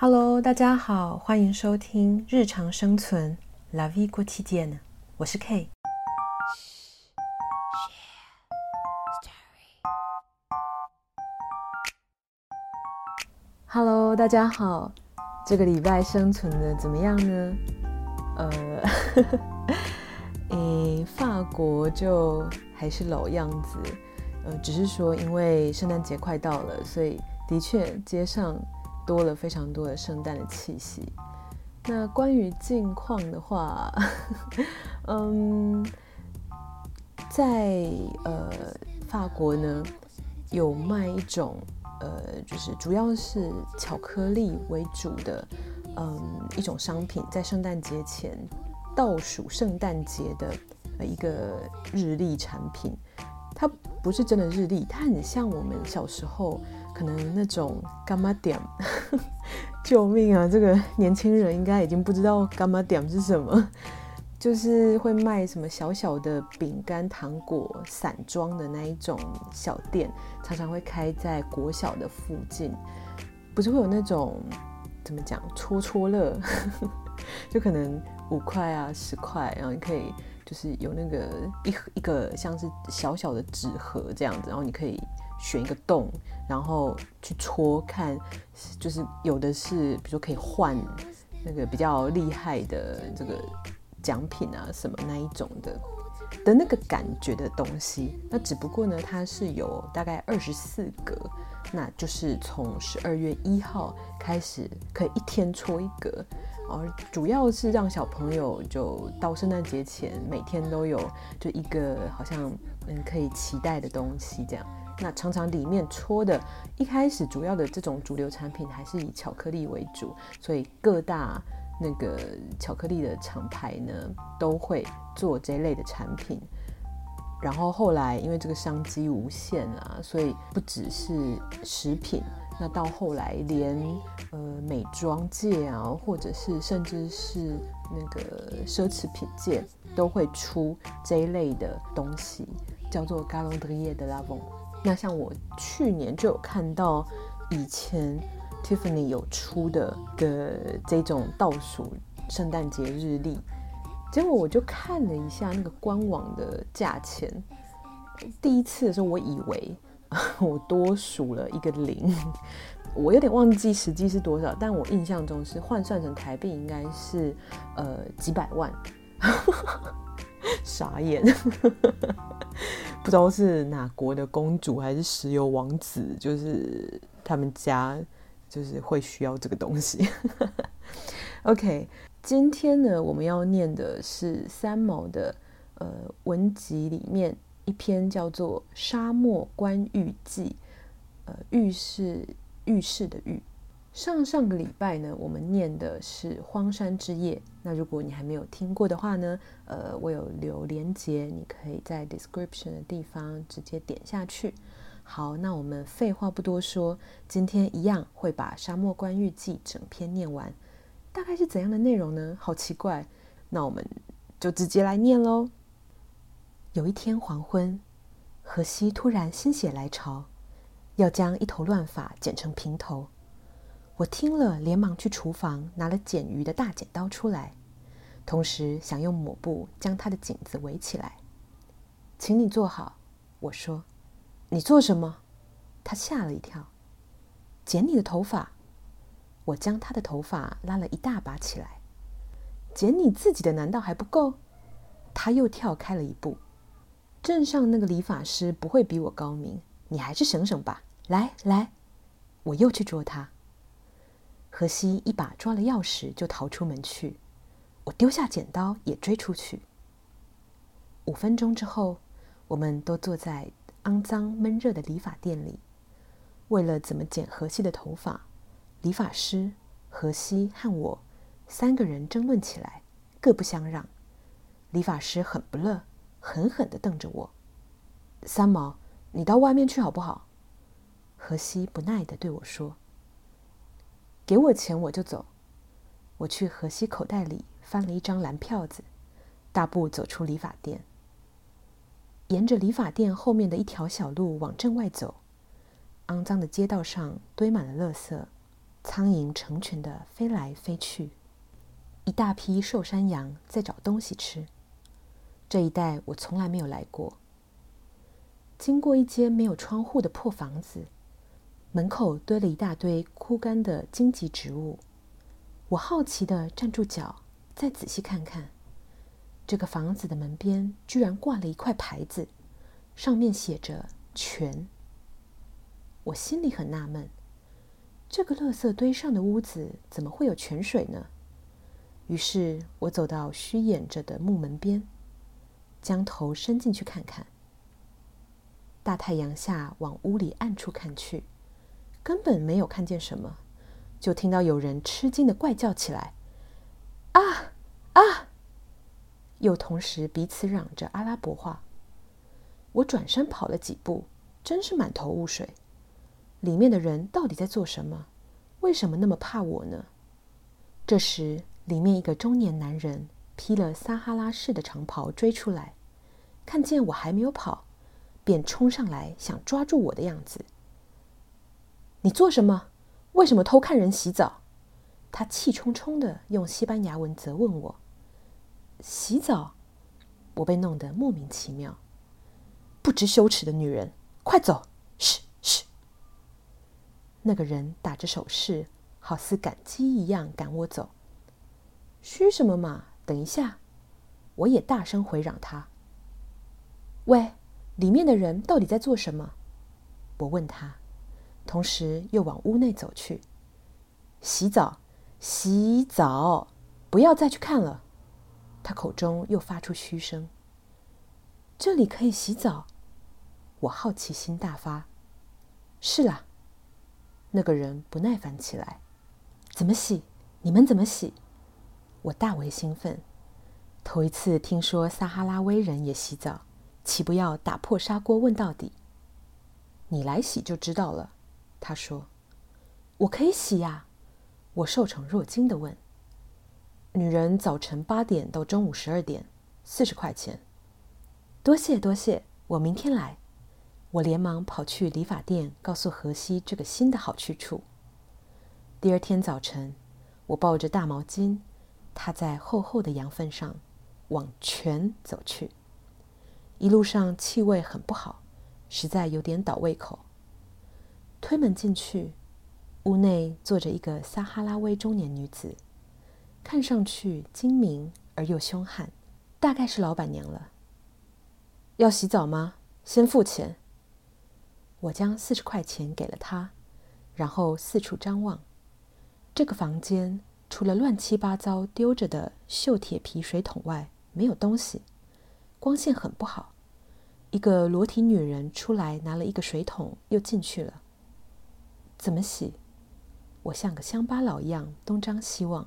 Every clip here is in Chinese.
Hello，大家好，欢迎收听日常生存 La Vie Quotidienne，我是 K。Hello，大家好，这个礼拜生存的怎么样呢？呃，诶，法国就还是老样子，呃，只是说因为圣诞节快到了，所以的确街上。多了非常多的圣诞的气息。那关于近况的话，嗯，在呃法国呢，有卖一种呃，就是主要是巧克力为主的，嗯，一种商品，在圣诞节前倒数圣诞节的一个日历产品。它不是真的日历，它很像我们小时候。可能那种柑仔店，救命啊！这个年轻人应该已经不知道柑仔店是什么，就是会卖什么小小的饼干、糖果、散装的那一种小店，常常会开在国小的附近。不是会有那种怎么讲戳戳乐，就可能五块啊、十块，然后你可以就是有那个一一个像是小小的纸盒这样子，然后你可以。选一个洞，然后去戳看，就是有的是，比如说可以换那个比较厉害的这个奖品啊，什么那一种的的那个感觉的东西。那只不过呢，它是有大概二十四格，那就是从十二月一号开始，可以一天戳一格，而主要是让小朋友就到圣诞节前每天都有就一个好像嗯可以期待的东西这样。那常常里面戳的，一开始主要的这种主流产品还是以巧克力为主，所以各大那个巧克力的厂牌呢都会做这类的产品。然后后来因为这个商机无限啊，所以不只是食品，那到后来连呃美妆界啊，或者是甚至是那个奢侈品界都会出这一类的东西，叫做 g a l o n d r i e de la v o n。那像我去年就有看到以前 Tiffany 有出的的这种倒数圣诞节日历，结果我就看了一下那个官网的价钱，第一次的时候我以为 我多数了一个零，我有点忘记实际是多少，但我印象中是换算成台币应该是呃几百万，傻眼。不知道是哪国的公主还是石油王子，就是他们家就是会需要这个东西。OK，今天呢，我们要念的是三毛的呃文集里面一篇叫做《沙漠观浴记》，呃，浴是浴室的浴。上上个礼拜呢，我们念的是《荒山之夜》。那如果你还没有听过的话呢，呃，我有留连结，你可以在 description 的地方直接点下去。好，那我们废话不多说，今天一样会把《沙漠观浴记》整篇念完。大概是怎样的内容呢？好奇怪。那我们就直接来念喽。有一天黄昏，荷西突然心血来潮，要将一头乱发剪成平头。我听了，连忙去厨房拿了剪鱼的大剪刀出来，同时想用抹布将他的颈子围起来。请你坐好，我说。你做什么？他吓了一跳。剪你的头发。我将他的头发拉了一大把起来。剪你自己的难道还不够？他又跳开了一步。镇上那个理发师不会比我高明，你还是省省吧。来来，我又去捉他。荷西一把抓了钥匙，就逃出门去。我丢下剪刀，也追出去。五分钟之后，我们都坐在肮脏闷热的理发店里。为了怎么剪荷西的头发，理发师、荷西和我三个人争论起来，各不相让。理发师很不乐，狠狠地瞪着我：“三毛，你到外面去好不好？”荷西不耐地对我说。给我钱我就走。我去荷西口袋里翻了一张蓝票子，大步走出理发店。沿着理发店后面的一条小路往镇外走，肮脏的街道上堆满了垃圾，苍蝇成群的飞来飞去，一大批瘦山羊在找东西吃。这一带我从来没有来过。经过一间没有窗户的破房子，门口堆了一大堆枯干的荆棘植物。我好奇地站住脚，再仔细看看，这个房子的门边居然挂了一块牌子，上面写着“泉”。我心里很纳闷，这个垃圾堆上的屋子怎么会有泉水呢？于是我走到虚掩着的木门边，将头伸进去看看。大太阳下往屋里暗处看去，根本没有看见什么，就听到有人吃惊的怪叫起来：“啊啊！”又同时彼此嚷着阿拉伯话。我转身跑了几步，真是满头雾水。里面的人到底在做什么？为什么那么怕我呢？这时，里面一个中年男人披了撒哈拉式的长袍追出来，看见我还没有跑。便冲上来，想抓住我的样子。你做什么？为什么偷看人洗澡？他气冲冲的用西班牙文责问我。洗澡？我被弄得莫名其妙。不知羞耻的女人，快走！嘘嘘。那个人打着手势，好似赶鸡一样赶我走。嘘什么嘛？等一下！我也大声回嚷他。喂！里面的人到底在做什么？我问他，同时又往屋内走去。洗澡，洗澡，不要再去看了。他口中又发出嘘声。这里可以洗澡？我好奇心大发。是啦。那个人不耐烦起来。怎么洗？你们怎么洗？我大为兴奋，头一次听说撒哈拉威人也洗澡。岂不要打破砂锅问到底？你来洗就知道了。他说：“我可以洗呀。”我受宠若惊地问：“女人早晨八点到中午十二点，四十块钱。”多谢多谢，我明天来。我连忙跑去理发店，告诉荷西这个新的好去处。第二天早晨，我抱着大毛巾，他在厚厚的羊粪上，往泉走去。一路上气味很不好，实在有点倒胃口。推门进去，屋内坐着一个撒哈拉威中年女子，看上去精明而又凶悍，大概是老板娘了。要洗澡吗？先付钱。我将四十块钱给了她，然后四处张望。这个房间除了乱七八糟丢着的锈铁皮水桶外，没有东西。光线很不好，一个裸体女人出来拿了一个水桶，又进去了。怎么洗？我像个乡巴佬一样东张西望。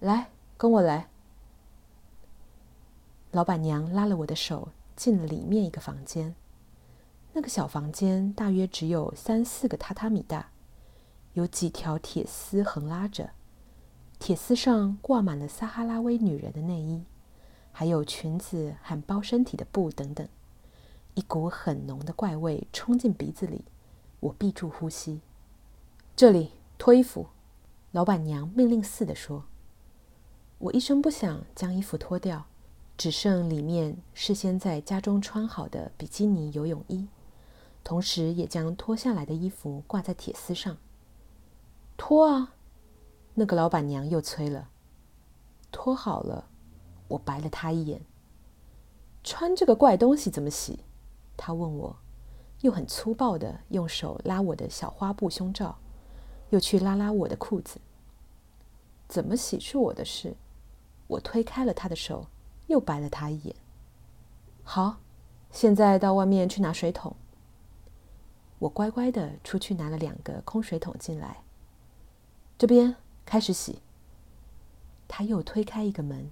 来，跟我来。老板娘拉了我的手，进了里面一个房间。那个小房间大约只有三四个榻榻米大，有几条铁丝横拉着，铁丝上挂满了撒哈拉威女人的内衣。还有裙子和包身体的布等等，一股很浓的怪味冲进鼻子里，我闭住呼吸。这里脱衣服，老板娘命令似的说。我一声不响将衣服脱掉，只剩里面事先在家中穿好的比基尼游泳衣，同时也将脱下来的衣服挂在铁丝上。脱啊！那个老板娘又催了。脱好了。我白了他一眼。穿这个怪东西怎么洗？他问我，又很粗暴地用手拉我的小花布胸罩，又去拉拉我的裤子。怎么洗是我的事。我推开了他的手，又白了他一眼。好，现在到外面去拿水桶。我乖乖地出去拿了两个空水桶进来。这边开始洗。他又推开一个门。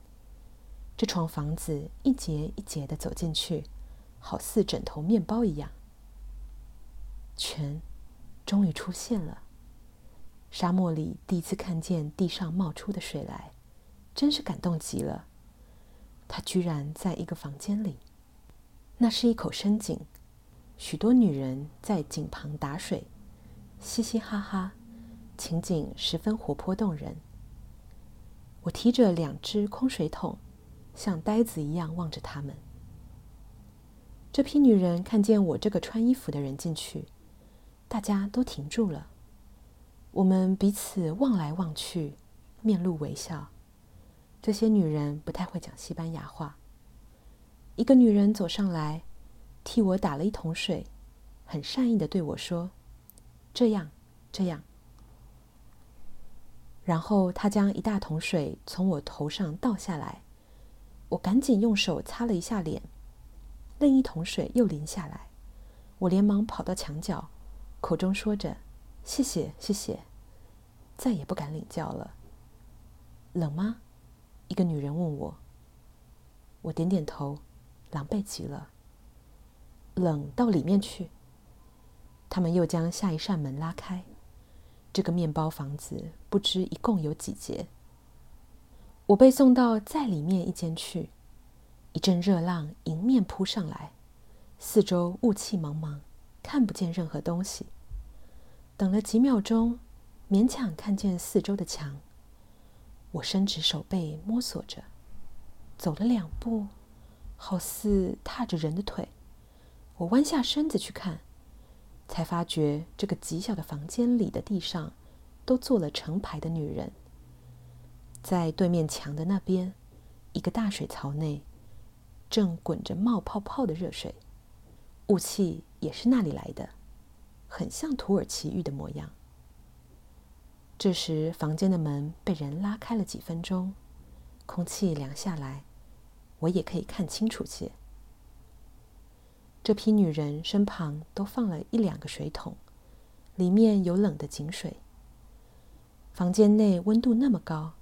这幢房子一节一节的走进去，好似枕头面包一样。泉终于出现了，沙漠里第一次看见地上冒出的水来，真是感动极了。它居然在一个房间里，那是一口深井，许多女人在井旁打水，嘻嘻哈哈，情景十分活泼动人。我提着两只空水桶，像呆子一样望着他们。这批女人看见我这个穿衣服的人进去，大家都停住了。我们彼此望来望去，面露微笑。这些女人不太会讲西班牙话。一个女人走上来，替我打了一桶水，很善意地对我说：“这样，这样。”然后他将一大桶水从我头上倒下来，我赶紧用手擦了一下脸，另一桶水又淋下来，我连忙跑到墙角，口中说着“谢谢，谢谢”，再也不敢领教了。冷吗？一个女人问我。我点点头，狼狈极了。冷到里面去。他们又将下一扇门拉开。这个面包房子不知一共有几节。我被送到再里面一间去，一阵热浪迎面扑上来，四周雾气茫茫，看不见任何东西。等了几秒钟，勉强看见四周的墙。我伸直手背摸索着，走了两步，好似踏着人的腿。我弯下身子去看。才发觉，这个极小的房间里的地上，都坐了成排的女人。在对面墙的那边，一个大水槽内，正滚着冒泡泡的热水，雾气也是那里来的，很像土耳其浴的模样。这时，房间的门被人拉开了几分钟，空气凉下来，我也可以看清楚些。这批女人身旁都放了一两个水桶，里面有冷的井水。房间内温度那么高，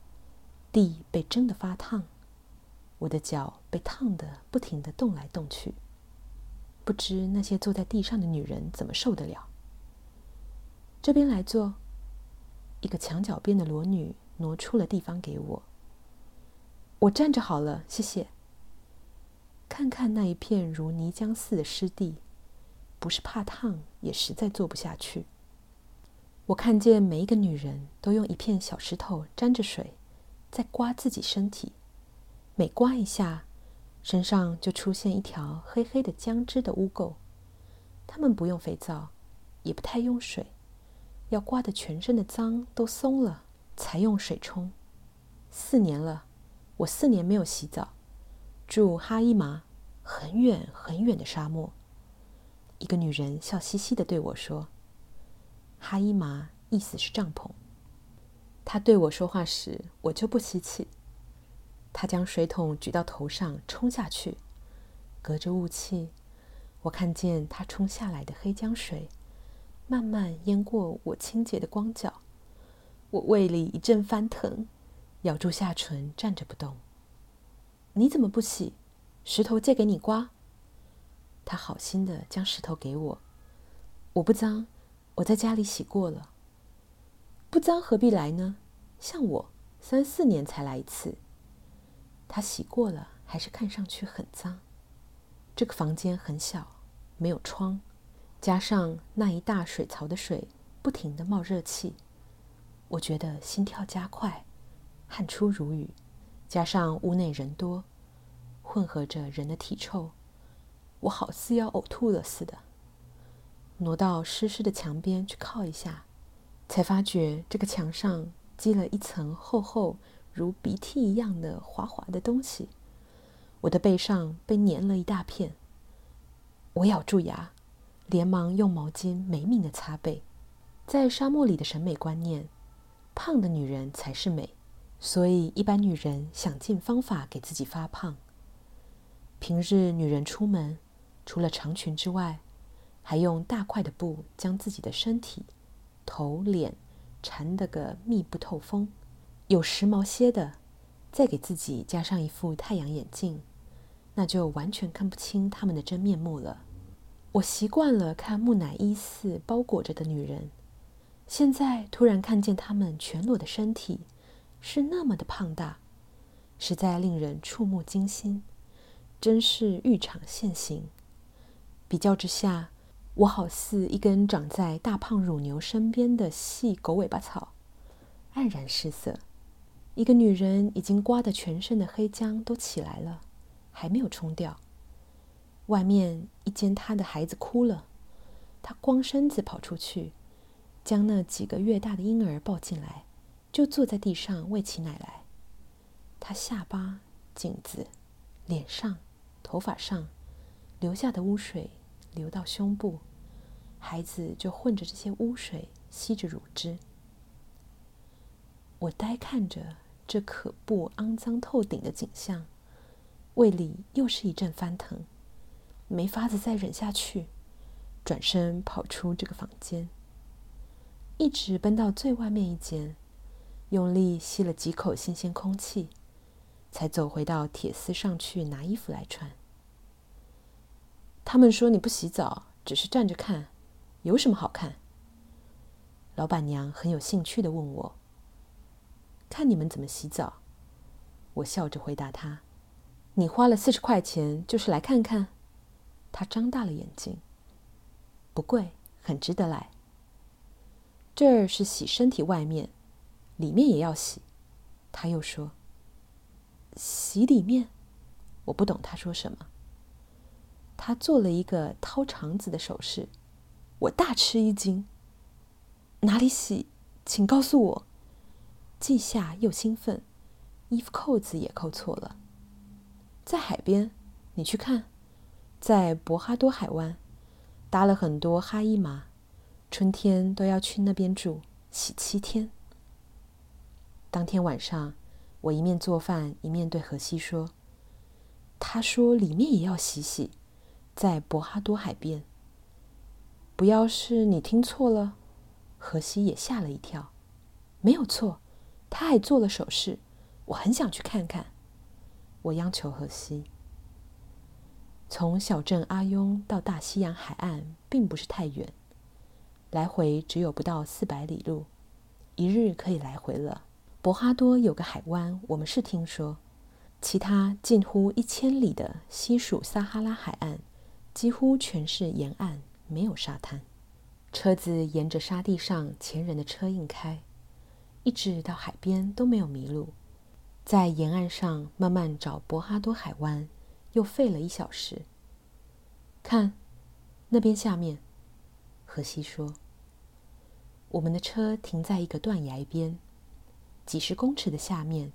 地被蒸得发烫，我的脚被烫得不停地动来动去。不知那些坐在地上的女人怎么受得了？这边来坐。一个墙角边的裸女挪出了地方给我。我站着好了，谢谢。看看那一片如泥浆似的湿地，不是怕烫，也实在坐不下去。我看见每一个女人都用一片小石头沾着水，在刮自己身体，每刮一下，身上就出现一条黑黑的浆汁的污垢。她们不用肥皂，也不太用水，要刮得全身的脏都松了，才用水冲。四年了，我四年没有洗澡。住哈伊麻，很远很远的沙漠。一个女人笑嘻嘻的对我说：“哈伊麻意思是帐篷。”她对我说话时，我就不吸气。她将水桶举到头上冲下去，隔着雾气，我看见她冲下来的黑浆水，慢慢淹过我清洁的光脚。我胃里一阵翻腾，咬住下唇，站着不动。你怎么不洗？石头借给你刮。他好心的将石头给我。我不脏，我在家里洗过了。不脏何必来呢？像我三四年才来一次。他洗过了，还是看上去很脏。这个房间很小，没有窗，加上那一大水槽的水不停的冒热气，我觉得心跳加快，汗出如雨。加上屋内人多，混合着人的体臭，我好似要呕吐了似的。挪到湿湿的墙边去靠一下，才发觉这个墙上积了一层厚厚如鼻涕一样的滑滑的东西。我的背上被粘了一大片。我咬住牙，连忙用毛巾没命的擦背。在沙漠里的审美观念，胖的女人才是美。所以，一般女人想尽方法给自己发胖。平日女人出门，除了长裙之外，还用大块的布将自己的身体、头、脸缠得个密不透风。有时髦些的，再给自己加上一副太阳眼镜，那就完全看不清她们的真面目了。我习惯了看木乃伊似包裹着的女人，现在突然看见她们全裸的身体。是那么的庞大，实在令人触目惊心，真是浴场现形。比较之下，我好似一根长在大胖乳牛身边的细狗尾巴草，黯然失色。一个女人已经刮得全身的黑浆都起来了，还没有冲掉。外面一间她的孩子哭了，她光身子跑出去，将那几个月大的婴儿抱进来，就坐在地上喂起奶来。他下巴、颈子、脸上、头发上留下的污水流到胸部，孩子就混着这些污水吸着乳汁。我呆看着这可怖、肮脏透顶的景象，胃里又是一阵翻腾，没法子再忍下去，转身跑出这个房间，一直奔到最外面一间，用力吸了几口新鲜空气，才走回到铁丝上去拿衣服来穿。他们说你不洗澡，只是站着看，有什么好看？老板娘很有兴趣地问我。看你们怎么洗澡，我笑着回答她：“你花了四十块钱，就是来看看。”她张大了眼睛。不贵，很值得来。这儿是洗身体外面，里面也要洗。他又说：“洗里面？”我不懂他说什么。他做了一个掏肠子的手势，我大吃一惊。哪里洗？请告诉我。既吓又兴奋，衣服扣子也扣错了。在海边，你去看，在博哈多海湾，搭了很多哈伊马，春天都要去那边住，洗七天。当天晚上，我一面做饭，一面对荷西说：“他说里面也要洗洗，在博哈多海边。不要是你听错了。”荷西也吓了一跳，没有错。他还做了手势，我很想去看看。我央求荷西。从小镇阿雍到大西洋海岸并不是太远，来回只有不到四百里路，一日可以来回了。博哈多有个海湾，我们是听说，其他近乎一千里的西属撒哈拉海岸，几乎全是沿岸，没有沙滩。车子沿着沙地上前人的车印开。一直到海边都没有迷路，在沿岸上慢慢找博哈多海湾，又费了一小时。看，那边下面，荷西说：“我们的车停在一个断崖边，几十公尺的下面，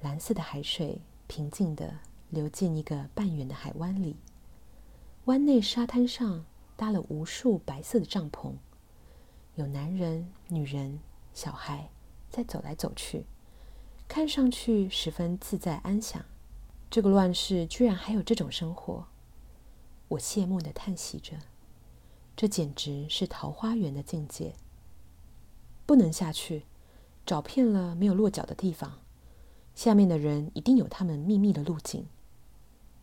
蓝色的海水平静地流进一个半圆的海湾里。湾内沙滩上搭了无数白色的帐篷，有男人、女人、小孩。”在走来走去，看上去十分自在安详。这个乱世居然还有这种生活，我羡慕地叹息着。这简直是桃花源的境界。不能下去，找遍了没有落脚的地方。下面的人一定有他们秘密的路径。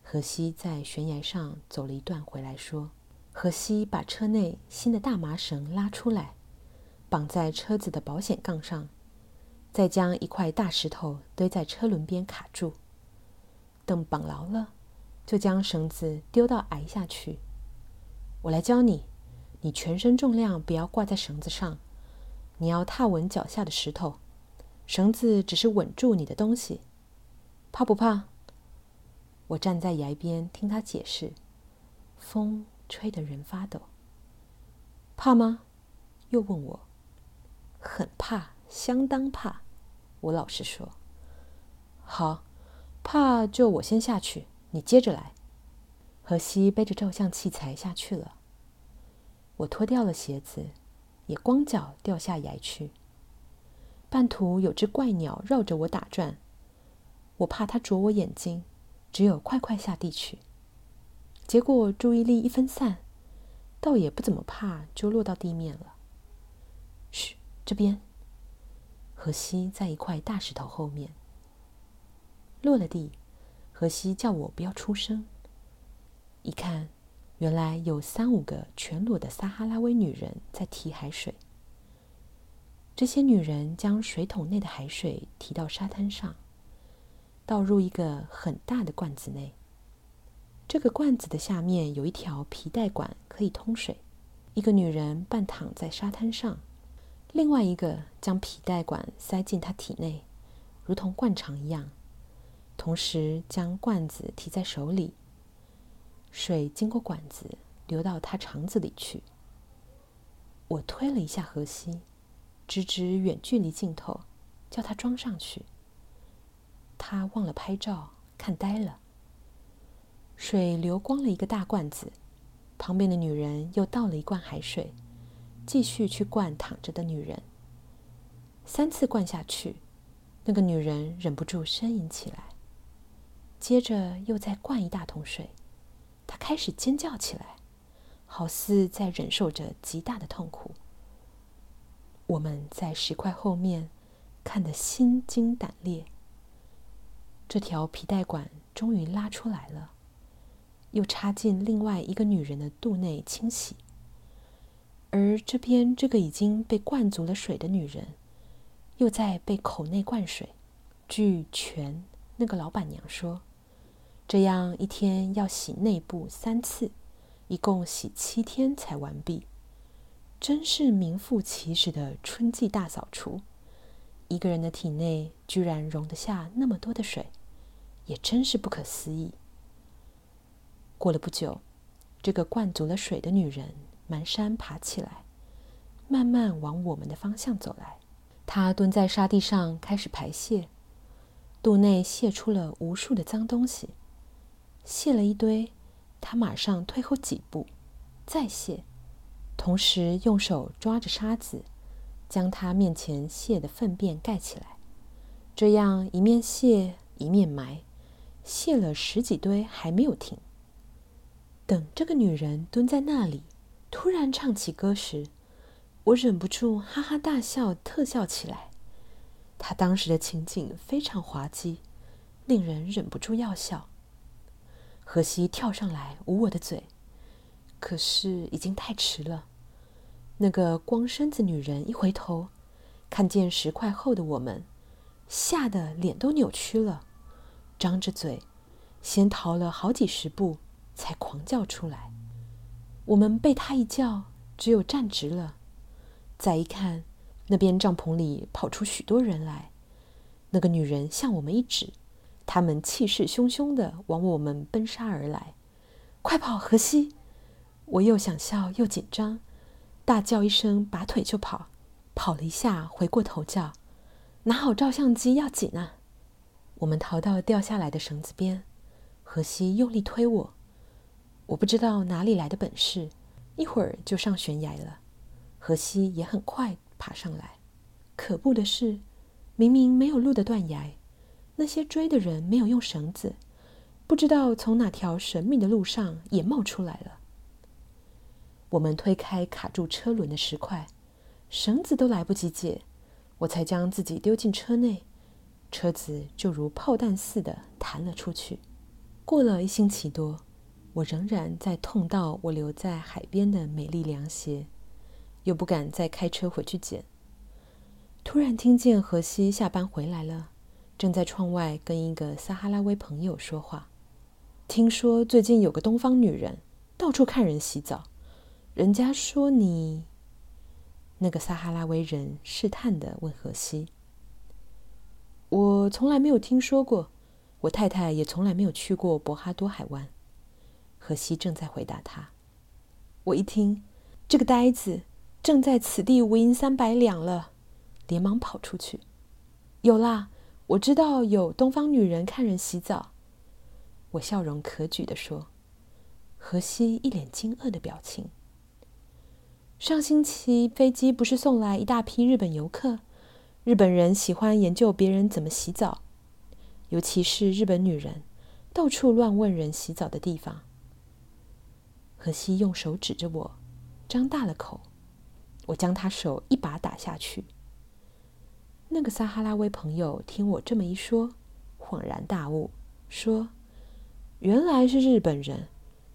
荷西在悬崖上走了一段，回来说：“荷西把车内新的大麻绳拉出来，绑在车子的保险杠上。”再将一块大石头堆在车轮边卡住，等绑牢了，就将绳子丢到崖下去。我来教你，你全身重量不要挂在绳子上，你要踏稳脚下的石头，绳子只是稳住你的东西。怕不怕？我站在崖边听他解释，风吹得人发抖。怕吗？又问我。很怕。相当怕，我老实说。好，怕就我先下去，你接着来。荷西背着照相器材下去了。我脱掉了鞋子，也光脚掉下崖去。半途有只怪鸟绕着我打转，我怕它啄我眼睛，只有快快下地去。结果注意力一分散，倒也不怎么怕，就落到地面了。嘘，这边。荷西在一块大石头后面落了地，荷西叫我不要出声。一看，原来有三五个全裸的撒哈拉威女人在提海水。这些女人将水桶内的海水提到沙滩上，倒入一个很大的罐子内。这个罐子的下面有一条皮带管，可以通水。一个女人半躺在沙滩上，另外一个将皮带管塞进她体内，如同灌肠一样，同时将罐子提在手里。水经过管子流到他肠子里去。我推了一下荷西，直指远距离镜头，叫他装上去。他忘了拍照，看呆了。水流光了一个大罐子。旁边的女人又倒了一罐海水，继续去灌躺着的女人。三次灌下去，那个女人忍不住呻吟起来。接着又再灌一大桶水，他开始尖叫起来，好似在忍受着极大的痛苦。我们在石块后面看得心惊胆裂。这条皮带管终于拉出来了。又插进另外一个女人的肚内清洗，而这边这个已经被灌足了水的女人，又在被口内灌水。据全那个老板娘说，这样一天要洗内部三次，一共洗七天才完毕，真是名副其实的春季大扫除。一个人的体内居然容得下那么多的水，也真是不可思议。过了不久，这个灌足了水的女人蹒跚爬起来，慢慢往我们的方向走来。她蹲在沙地上开始排泄，肚内泄出了无数的脏东西。卸了一堆，他马上退后几步，再卸，同时用手抓着沙子，将他面前卸的粪便盖起来。这样一面卸一面埋，卸了十几堆还没有停。等这个女人蹲在那里，突然唱起歌时，我忍不住哈哈大笑，特笑起来。她当时的情景非常滑稽，令人忍不住要笑。荷西跳上来捂我的嘴，可是已经太迟了。那个光身子女人一回头，看见石块后的我们，吓得脸都扭曲了，张着嘴，先逃了好几十步。才狂叫出来，我们被他一叫，只有站直了。再一看，那边帐篷里跑出许多人来。那个女人向我们一指，他们气势汹汹地往我们奔杀而来。快跑，荷西！我又想笑又紧张，大叫一声，拔腿就跑。跑了一下，回过头叫：“拿好照相机，要紧啊！”我们逃到掉下来的绳子边，荷西用力推我。我不知道哪里来的本事，一会儿就上悬崖了。荷西也很快爬上来。可怖的是，明明没有路的断崖，那些追的人没有用绳子，不知道从哪条神秘的路上也冒出来了。我们推开卡住车轮的石块，绳子都来不及解，我才将自己丢进车内，车子就如炮弹似的弹了出去。过了一星期多。我仍然在痛到我留在海边的美丽凉鞋，又不敢再开车回去捡。突然听见荷西下班回来了，正在窗外跟一个撒哈拉威朋友说话。听说最近有个东方女人到处看人洗澡，人家说你……那个撒哈拉威人试探地问荷西：“我从来没有听说过，我太太也从来没有去过博哈多海湾。”荷西正在回答他，我一听，这个呆子正在此地无银三百两了，连忙跑出去。有啦，我知道有东方女人看人洗澡。我笑容可掬地说。荷西一脸惊愕的表情。上星期飞机不是送来一大批日本游客？日本人喜欢研究别人怎么洗澡，尤其是日本女人，到处乱问人洗澡的地方。荷西用手指着我，张大了口。我将他手一把打下去。那个撒哈拉威朋友听我这么一说，恍然大悟，说：“原来是日本人，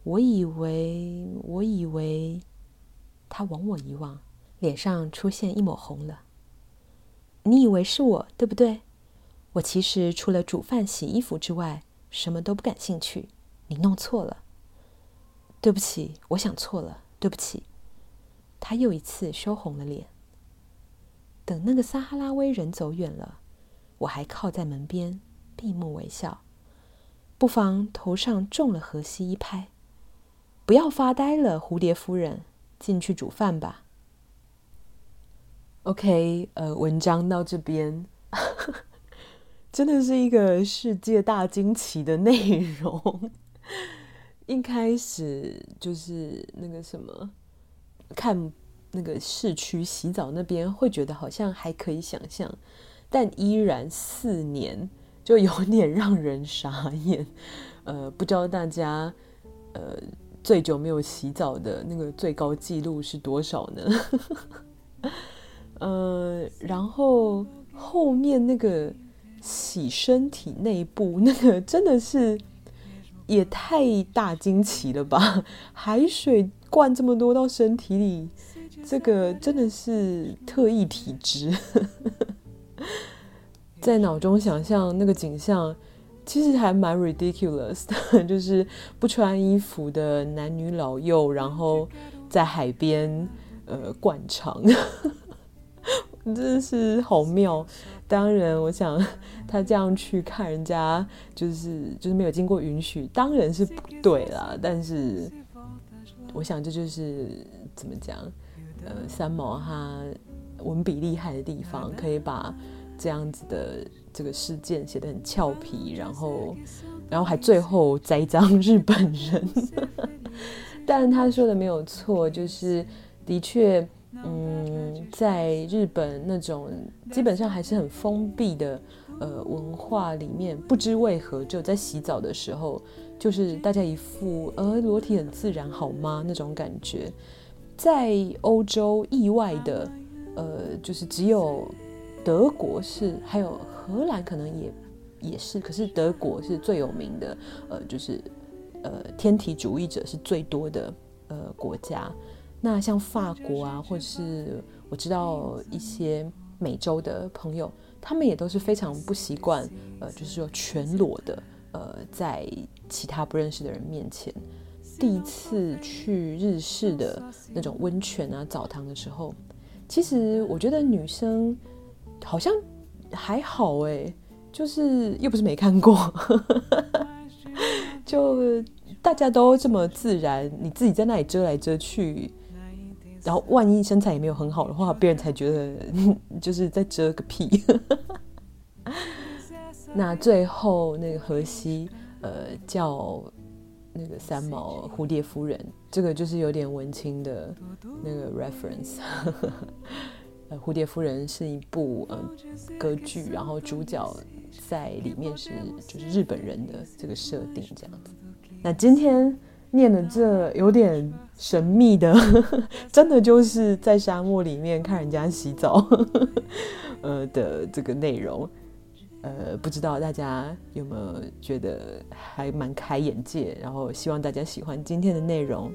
我以为，我以为……”他往我一望，脸上出现一抹红了。“你以为是我，对不对？我其实除了煮饭、洗衣服之外，什么都不感兴趣。你弄错了。”对不起，我想错了。对不起。他又一次羞红了脸。等那个撒哈拉威人走远了，我还靠在门边，闭目微笑，不妨头上中了荷西一拍。不要发呆了，蝴蝶夫人，进去煮饭吧。OK，呃，文章到这边，真的是一个世界大惊奇的内容。一开始就是那个什么，看那个市区洗澡那边，会觉得好像还可以想象，但依然四年就有点让人傻眼。呃，不知道大家呃。最久没有洗澡的那个最高纪录是多少呢？呃，然后后面那个洗身体内部那个真的是也太大惊奇了吧！海水灌这么多到身体里，这个真的是特异体质，在脑中想象那个景象。其实还蛮 ridiculous 的，就是不穿衣服的男女老幼，然后在海边呃灌肠，真的是好妙。当然，我想他这样去看人家，就是就是没有经过允许，当然是不对啦。但是，我想这就是怎么讲，呃，三毛他文笔厉害的地方，可以把。这样子的这个事件写得很俏皮，然后，然后还最后栽赃日本人。但他说的没有错，就是的确，嗯，在日本那种基本上还是很封闭的呃文化里面，不知为何就在洗澡的时候，就是大家一副呃裸体很自然好吗那种感觉。在欧洲意外的呃，就是只有。德国是，还有荷兰可能也也是，可是德国是最有名的，呃，就是呃天体主义者是最多的呃国家。那像法国啊，或者是我知道一些美洲的朋友，他们也都是非常不习惯，呃，就是说全裸的，呃，在其他不认识的人面前。第一次去日式的那种温泉啊澡堂的时候，其实我觉得女生。好像还好哎，就是又不是没看过，就大家都这么自然，你自己在那里遮来遮去，然后万一身材也没有很好的话，别人才觉得就是在遮个屁。那最后那个荷西呃叫那个三毛蝴蝶夫人，这个就是有点文青的那个 reference。呃，蝴蝶夫人是一部呃歌剧，然后主角在里面是就是日本人的这个设定这样子。那今天念的这有点神秘的，真的就是在沙漠里面看人家洗澡，呃的这个内容，呃，不知道大家有没有觉得还蛮开眼界，然后希望大家喜欢今天的内容。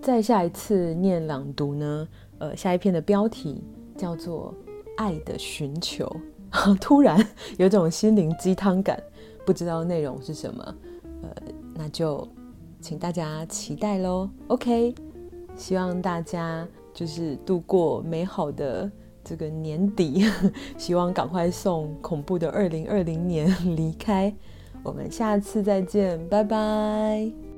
再下一次念朗读呢，呃，下一篇的标题。叫做“爱的寻求”，突然有种心灵鸡汤感，不知道内容是什么，呃，那就请大家期待喽。OK，希望大家就是度过美好的这个年底，希望赶快送恐怖的二零二零年 离开。我们下次再见，拜拜。